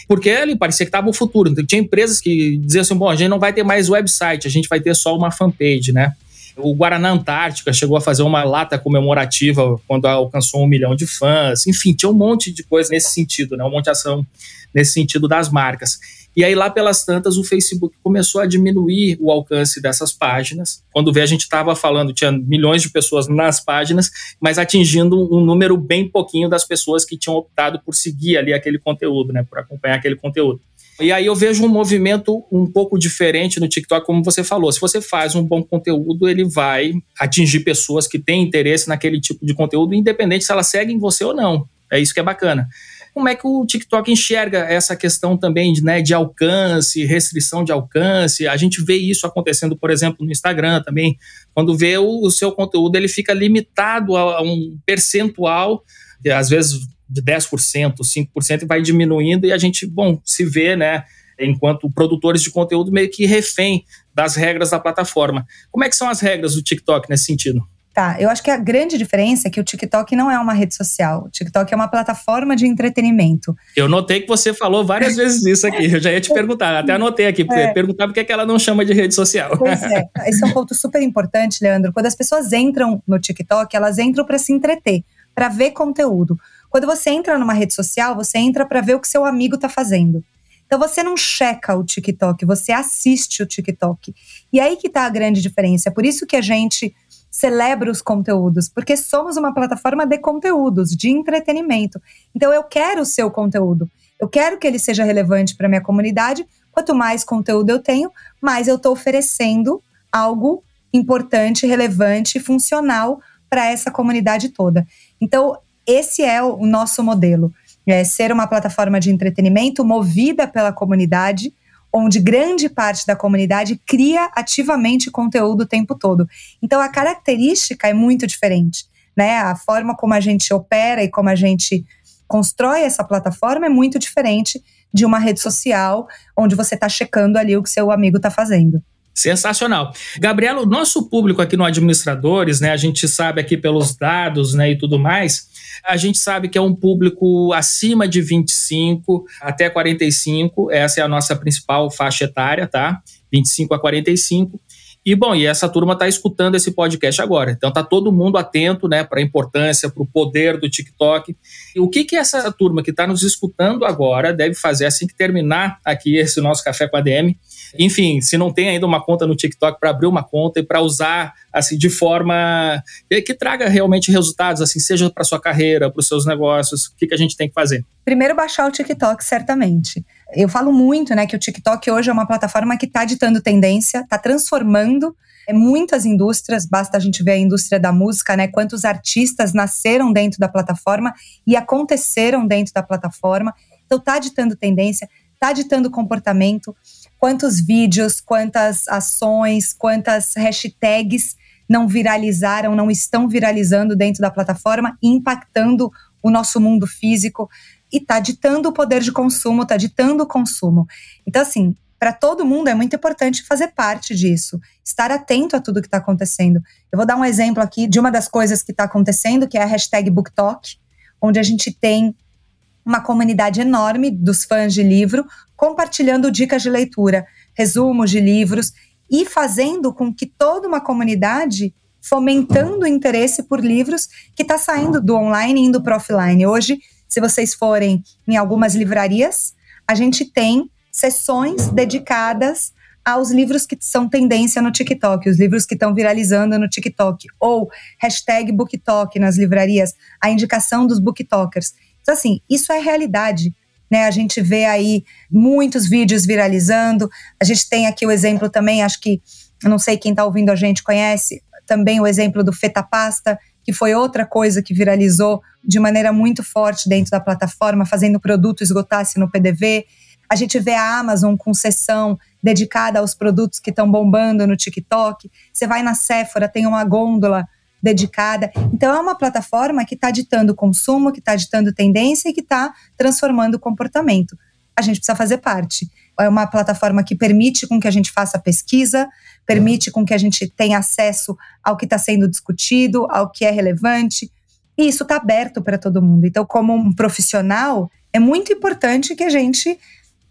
porque ali parecia que estava o futuro. Então, tinha empresas que diziam assim: bom, a gente não vai ter mais website, a gente vai ter só uma fanpage, né? O Guaraná Antártica chegou a fazer uma lata comemorativa quando alcançou um milhão de fãs. Enfim, tinha um monte de coisa nesse sentido, né? um monte de ação nesse sentido das marcas. E aí, lá pelas tantas, o Facebook começou a diminuir o alcance dessas páginas. Quando vê, a gente estava falando, tinha milhões de pessoas nas páginas, mas atingindo um número bem pouquinho das pessoas que tinham optado por seguir ali aquele conteúdo, né, por acompanhar aquele conteúdo. E aí eu vejo um movimento um pouco diferente no TikTok, como você falou. Se você faz um bom conteúdo, ele vai atingir pessoas que têm interesse naquele tipo de conteúdo, independente se elas seguem você ou não. É isso que é bacana como é que o TikTok enxerga essa questão também né, de alcance, restrição de alcance. A gente vê isso acontecendo, por exemplo, no Instagram também, quando vê o, o seu conteúdo, ele fica limitado a, a um percentual, às vezes de 10%, 5%, e vai diminuindo, e a gente, bom, se vê, né, enquanto produtores de conteúdo, meio que refém das regras da plataforma. Como é que são as regras do TikTok nesse sentido? Tá, eu acho que a grande diferença é que o TikTok não é uma rede social. O TikTok é uma plataforma de entretenimento. Eu notei que você falou várias vezes isso aqui. Eu já ia te perguntar, até anotei aqui, é. perguntar por que ela não chama de rede social. Pois é, esse é um ponto super importante, Leandro. Quando as pessoas entram no TikTok, elas entram para se entreter, para ver conteúdo. Quando você entra numa rede social, você entra para ver o que seu amigo está fazendo. Então você não checa o TikTok, você assiste o TikTok. E aí que está a grande diferença. É por isso que a gente celebra os conteúdos, porque somos uma plataforma de conteúdos, de entretenimento. Então eu quero o seu conteúdo. Eu quero que ele seja relevante para minha comunidade. Quanto mais conteúdo eu tenho, mais eu estou oferecendo algo importante, relevante, funcional para essa comunidade toda. Então, esse é o nosso modelo. É ser uma plataforma de entretenimento movida pela comunidade, onde grande parte da comunidade cria ativamente conteúdo o tempo todo. Então a característica é muito diferente, né? A forma como a gente opera e como a gente constrói essa plataforma é muito diferente de uma rede social onde você está checando ali o que seu amigo está fazendo. Sensacional. Gabriela, o nosso público aqui no Administradores, né, a gente sabe aqui pelos dados né, e tudo mais, a gente sabe que é um público acima de 25 até 45, essa é a nossa principal faixa etária, tá? 25 a 45. E bom, e essa turma está escutando esse podcast agora. Então tá todo mundo atento, né, para a importância, para o poder do TikTok. E o que que essa turma que está nos escutando agora deve fazer assim que terminar aqui esse nosso café com a DM? Enfim, se não tem ainda uma conta no TikTok para abrir uma conta e para usar assim de forma que traga realmente resultados, assim, seja para sua carreira, para os seus negócios, o que que a gente tem que fazer? Primeiro baixar o TikTok, certamente. Eu falo muito, né, que o TikTok hoje é uma plataforma que está ditando tendência, está transformando é, muitas indústrias, basta a gente ver a indústria da música, né? Quantos artistas nasceram dentro da plataforma e aconteceram dentro da plataforma. Então tá ditando tendência, tá ditando comportamento, quantos vídeos, quantas ações, quantas hashtags não viralizaram, não estão viralizando dentro da plataforma, impactando o nosso mundo físico e está ditando o poder de consumo, está ditando o consumo. Então, assim, para todo mundo é muito importante fazer parte disso, estar atento a tudo que está acontecendo. Eu vou dar um exemplo aqui de uma das coisas que está acontecendo, que é a hashtag BookTalk, onde a gente tem uma comunidade enorme dos fãs de livro compartilhando dicas de leitura, resumos de livros e fazendo com que toda uma comunidade fomentando o interesse por livros que está saindo do online e indo para offline. Hoje, se vocês forem em algumas livrarias, a gente tem sessões dedicadas aos livros que são tendência no TikTok, os livros que estão viralizando no TikTok, ou hashtag BookTok nas livrarias, a indicação dos BookTokers. Então, assim, isso é realidade. Né, a gente vê aí muitos vídeos viralizando. A gente tem aqui o exemplo também, acho que, não sei quem está ouvindo a gente conhece, também o exemplo do Feta Pasta, que foi outra coisa que viralizou de maneira muito forte dentro da plataforma, fazendo o produto esgotar-se no PDV. A gente vê a Amazon com sessão dedicada aos produtos que estão bombando no TikTok. Você vai na Sephora, tem uma gôndola dedicada. Então, é uma plataforma que está ditando consumo, que está ditando tendência e que está transformando o comportamento. A gente precisa fazer parte. é uma plataforma que permite com que a gente faça pesquisa, permite com que a gente tenha acesso ao que está sendo discutido, ao que é relevante. E isso está aberto para todo mundo. Então, como um profissional, é muito importante que a gente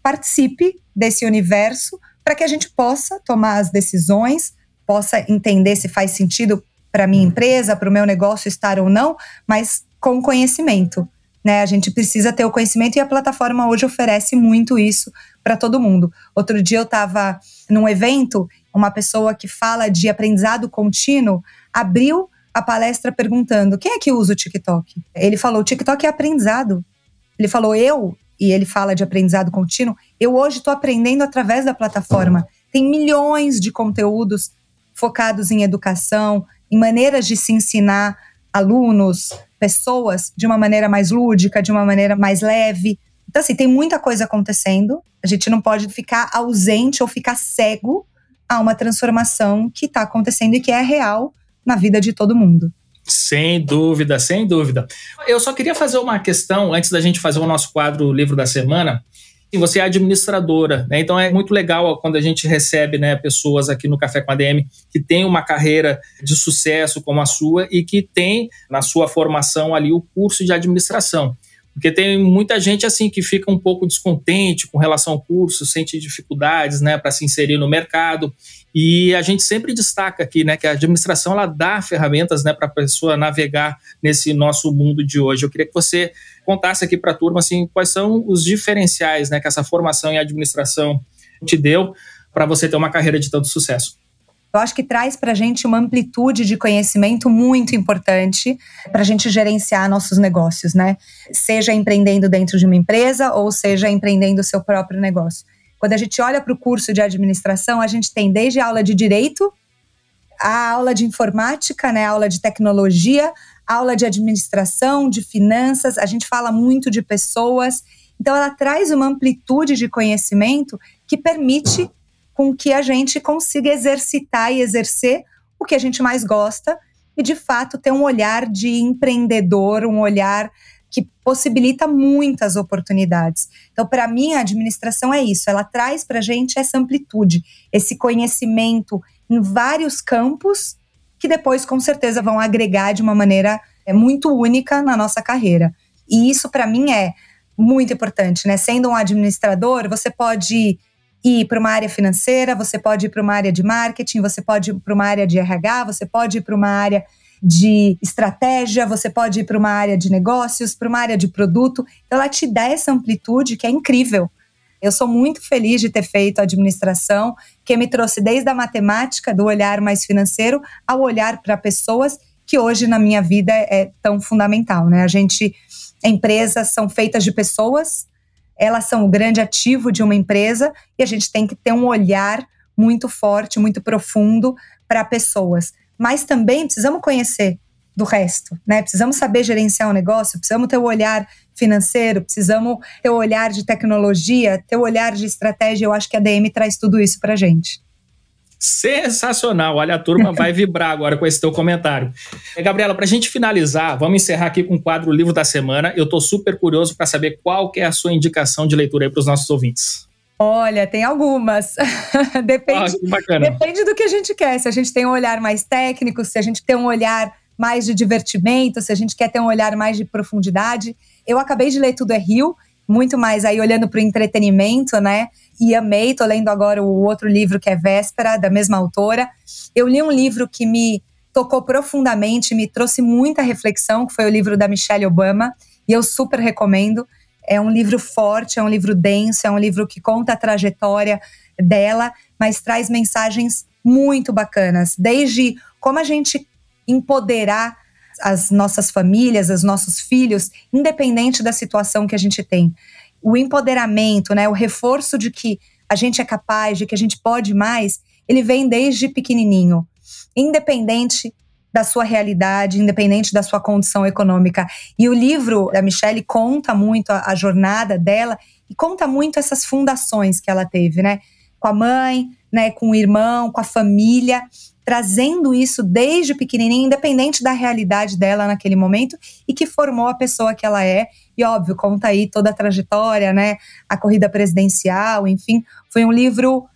participe desse universo para que a gente possa tomar as decisões, possa entender se faz sentido para minha empresa, para o meu negócio estar ou não, mas com conhecimento. Né? A gente precisa ter o conhecimento e a plataforma hoje oferece muito isso para todo mundo. Outro dia eu estava num evento, uma pessoa que fala de aprendizado contínuo abriu a palestra perguntando: quem é que usa o TikTok? Ele falou: o TikTok é aprendizado. Ele falou: eu, e ele fala de aprendizado contínuo, eu hoje estou aprendendo através da plataforma. Tem milhões de conteúdos focados em educação, em maneiras de se ensinar alunos, pessoas, de uma maneira mais lúdica, de uma maneira mais leve. Então, assim, tem muita coisa acontecendo. A gente não pode ficar ausente ou ficar cego a uma transformação que está acontecendo e que é real na vida de todo mundo. Sem dúvida, sem dúvida. Eu só queria fazer uma questão antes da gente fazer o nosso quadro Livro da Semana. E você é administradora, né? Então é muito legal quando a gente recebe né, pessoas aqui no Café com a DM que têm uma carreira de sucesso como a sua e que tem na sua formação ali o curso de administração. Porque tem muita gente assim que fica um pouco descontente com relação ao curso, sente dificuldades, né, para se inserir no mercado. E a gente sempre destaca aqui, né, que a administração ela dá ferramentas, né, para a pessoa navegar nesse nosso mundo de hoje. Eu queria que você contasse aqui para a turma assim, quais são os diferenciais, né, que essa formação em administração te deu para você ter uma carreira de tanto sucesso eu acho que traz para a gente uma amplitude de conhecimento muito importante para a gente gerenciar nossos negócios, né? Seja empreendendo dentro de uma empresa ou seja empreendendo o seu próprio negócio. Quando a gente olha para o curso de administração, a gente tem desde a aula de direito, a aula de informática, né, a aula de tecnologia, a aula de administração, de finanças, a gente fala muito de pessoas. Então, ela traz uma amplitude de conhecimento que permite com que a gente consiga exercitar e exercer o que a gente mais gosta e, de fato, ter um olhar de empreendedor, um olhar que possibilita muitas oportunidades. Então, para mim, a administração é isso, ela traz para a gente essa amplitude, esse conhecimento em vários campos que depois, com certeza, vão agregar de uma maneira é, muito única na nossa carreira. E isso, para mim, é muito importante, né? Sendo um administrador, você pode ir para uma área financeira, você pode ir para uma área de marketing, você pode ir para uma área de RH, você pode ir para uma área de estratégia, você pode ir para uma área de negócios, para uma área de produto. Então, ela te dá essa amplitude que é incrível. Eu sou muito feliz de ter feito a administração, que me trouxe desde a matemática, do olhar mais financeiro, ao olhar para pessoas, que hoje na minha vida é tão fundamental. Né? A gente, empresas são feitas de pessoas, elas são o grande ativo de uma empresa e a gente tem que ter um olhar muito forte, muito profundo para pessoas. Mas também precisamos conhecer do resto, né? Precisamos saber gerenciar o um negócio, precisamos ter o um olhar financeiro, precisamos ter o um olhar de tecnologia, ter o olhar de estratégia. Eu acho que a DM traz tudo isso para gente. Sensacional. Olha, a turma vai vibrar agora com esse teu comentário. Gabriela, para a gente finalizar, vamos encerrar aqui com o quadro Livro da Semana. Eu estou super curioso para saber qual que é a sua indicação de leitura para os nossos ouvintes. Olha, tem algumas. depende, ah, depende do que a gente quer. Se a gente tem um olhar mais técnico, se a gente tem um olhar mais de divertimento, se a gente quer ter um olhar mais de profundidade. Eu acabei de ler Tudo é Rio, muito mais aí olhando para o entretenimento, né? E amei, tô lendo agora o outro livro que é Véspera, da mesma autora. Eu li um livro que me tocou profundamente, me trouxe muita reflexão, que foi o livro da Michelle Obama, e eu super recomendo. É um livro forte, é um livro denso, é um livro que conta a trajetória dela, mas traz mensagens muito bacanas, desde como a gente empoderar as nossas famílias, os nossos filhos, independente da situação que a gente tem. O empoderamento, né, o reforço de que a gente é capaz, de que a gente pode mais, ele vem desde pequenininho, independente da sua realidade, independente da sua condição econômica. E o livro da Michelle conta muito a, a jornada dela e conta muito essas fundações que ela teve, né? Com a mãe, né, com o irmão, com a família. Trazendo isso desde pequenininha, independente da realidade dela naquele momento, e que formou a pessoa que ela é. E óbvio, conta aí toda a trajetória, né? A corrida presidencial, enfim. Foi um livro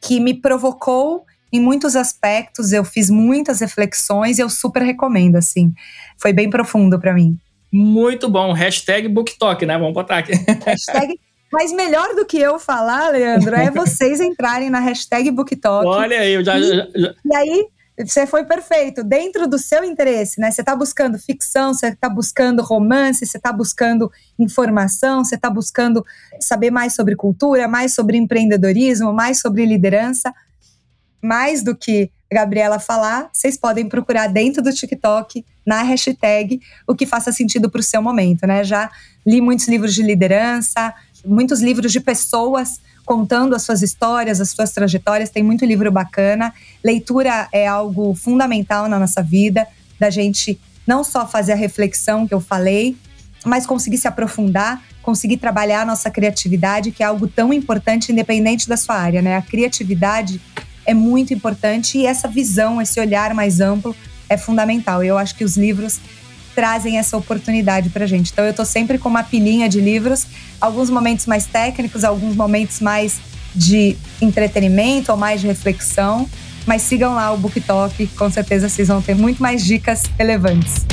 que me provocou em muitos aspectos, eu fiz muitas reflexões e eu super recomendo, assim. Foi bem profundo para mim. Muito bom. Hashtag BookTok, né? Vamos botar aqui. Hashtag mas melhor do que eu falar, Leandro, é vocês entrarem na hashtag BookTok. Olha aí, eu já, e, já, já... e aí você foi perfeito, dentro do seu interesse, né? Você está buscando ficção, você está buscando romance, você está buscando informação, você está buscando saber mais sobre cultura, mais sobre empreendedorismo, mais sobre liderança. Mais do que a Gabriela falar, vocês podem procurar dentro do TikTok, na hashtag, o que faça sentido para o seu momento, né? Já li muitos livros de liderança, muitos livros de pessoas contando as suas histórias, as suas trajetórias. Tem muito livro bacana. Leitura é algo fundamental na nossa vida, da gente não só fazer a reflexão que eu falei, mas conseguir se aprofundar, conseguir trabalhar a nossa criatividade, que é algo tão importante, independente da sua área, né? A criatividade é muito importante e essa visão, esse olhar mais amplo é fundamental. Eu acho que os livros trazem essa oportunidade para gente. Então eu tô sempre com uma pilinha de livros, alguns momentos mais técnicos, alguns momentos mais de entretenimento ou mais de reflexão. Mas sigam lá o Book Talk, com certeza vocês vão ter muito mais dicas relevantes.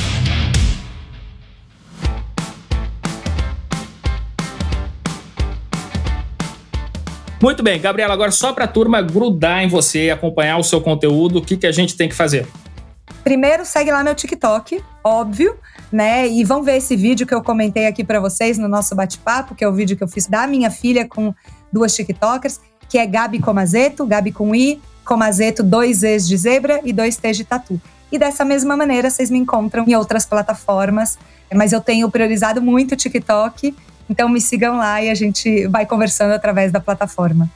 Muito bem, Gabriela, agora só para a turma grudar em você e acompanhar o seu conteúdo, o que, que a gente tem que fazer? Primeiro, segue lá meu TikTok, óbvio, né? E vão ver esse vídeo que eu comentei aqui para vocês no nosso bate-papo, que é o vídeo que eu fiz da minha filha com duas TikTokers, que é Gabi Comazeto, Gabi com I, Comazeto, dois E's de zebra e dois T's de tatu. E dessa mesma maneira, vocês me encontram em outras plataformas, mas eu tenho priorizado muito o TikTok, então me sigam lá e a gente vai conversando através da plataforma.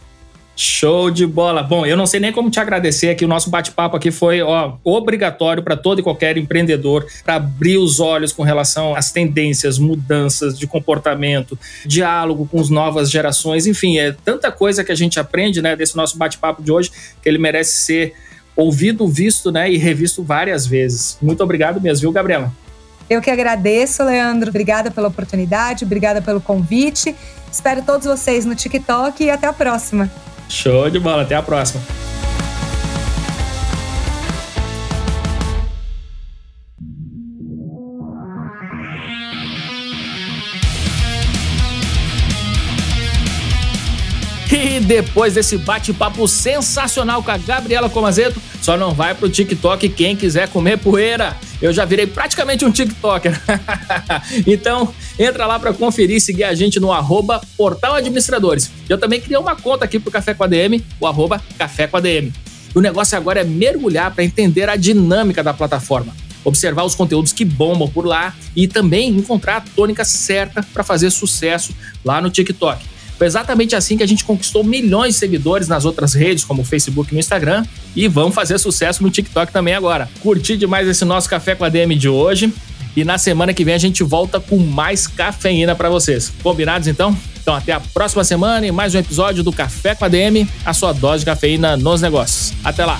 Show de bola. Bom, eu não sei nem como te agradecer aqui. O nosso bate-papo aqui foi ó, obrigatório para todo e qualquer empreendedor para abrir os olhos com relação às tendências, mudanças de comportamento, diálogo com as novas gerações. Enfim, é tanta coisa que a gente aprende né, desse nosso bate-papo de hoje que ele merece ser ouvido, visto né, e revisto várias vezes. Muito obrigado mesmo, viu, Gabriela? Eu que agradeço, Leandro. Obrigada pela oportunidade, obrigada pelo convite. Espero todos vocês no TikTok e até a próxima. Show de bola, até a próxima. E depois desse bate-papo sensacional com a Gabriela Comazeto, só não vai pro TikTok quem quiser comer poeira. Eu já virei praticamente um TikToker. então, entra lá para conferir e seguir a gente no arroba Portal Administradores. Eu também criei uma conta aqui pro Café com a DM, o arroba Café com a DM. O negócio agora é mergulhar para entender a dinâmica da plataforma observar os conteúdos que bombam por lá e também encontrar a tônica certa para fazer sucesso lá no TikTok. Foi exatamente assim que a gente conquistou milhões de seguidores nas outras redes, como o Facebook e o Instagram, e vamos fazer sucesso no TikTok também agora. Curti demais esse nosso Café com a DM de hoje. E na semana que vem a gente volta com mais cafeína para vocês. Combinados então? Então até a próxima semana e mais um episódio do Café com a DM, a sua dose de cafeína nos negócios. Até lá!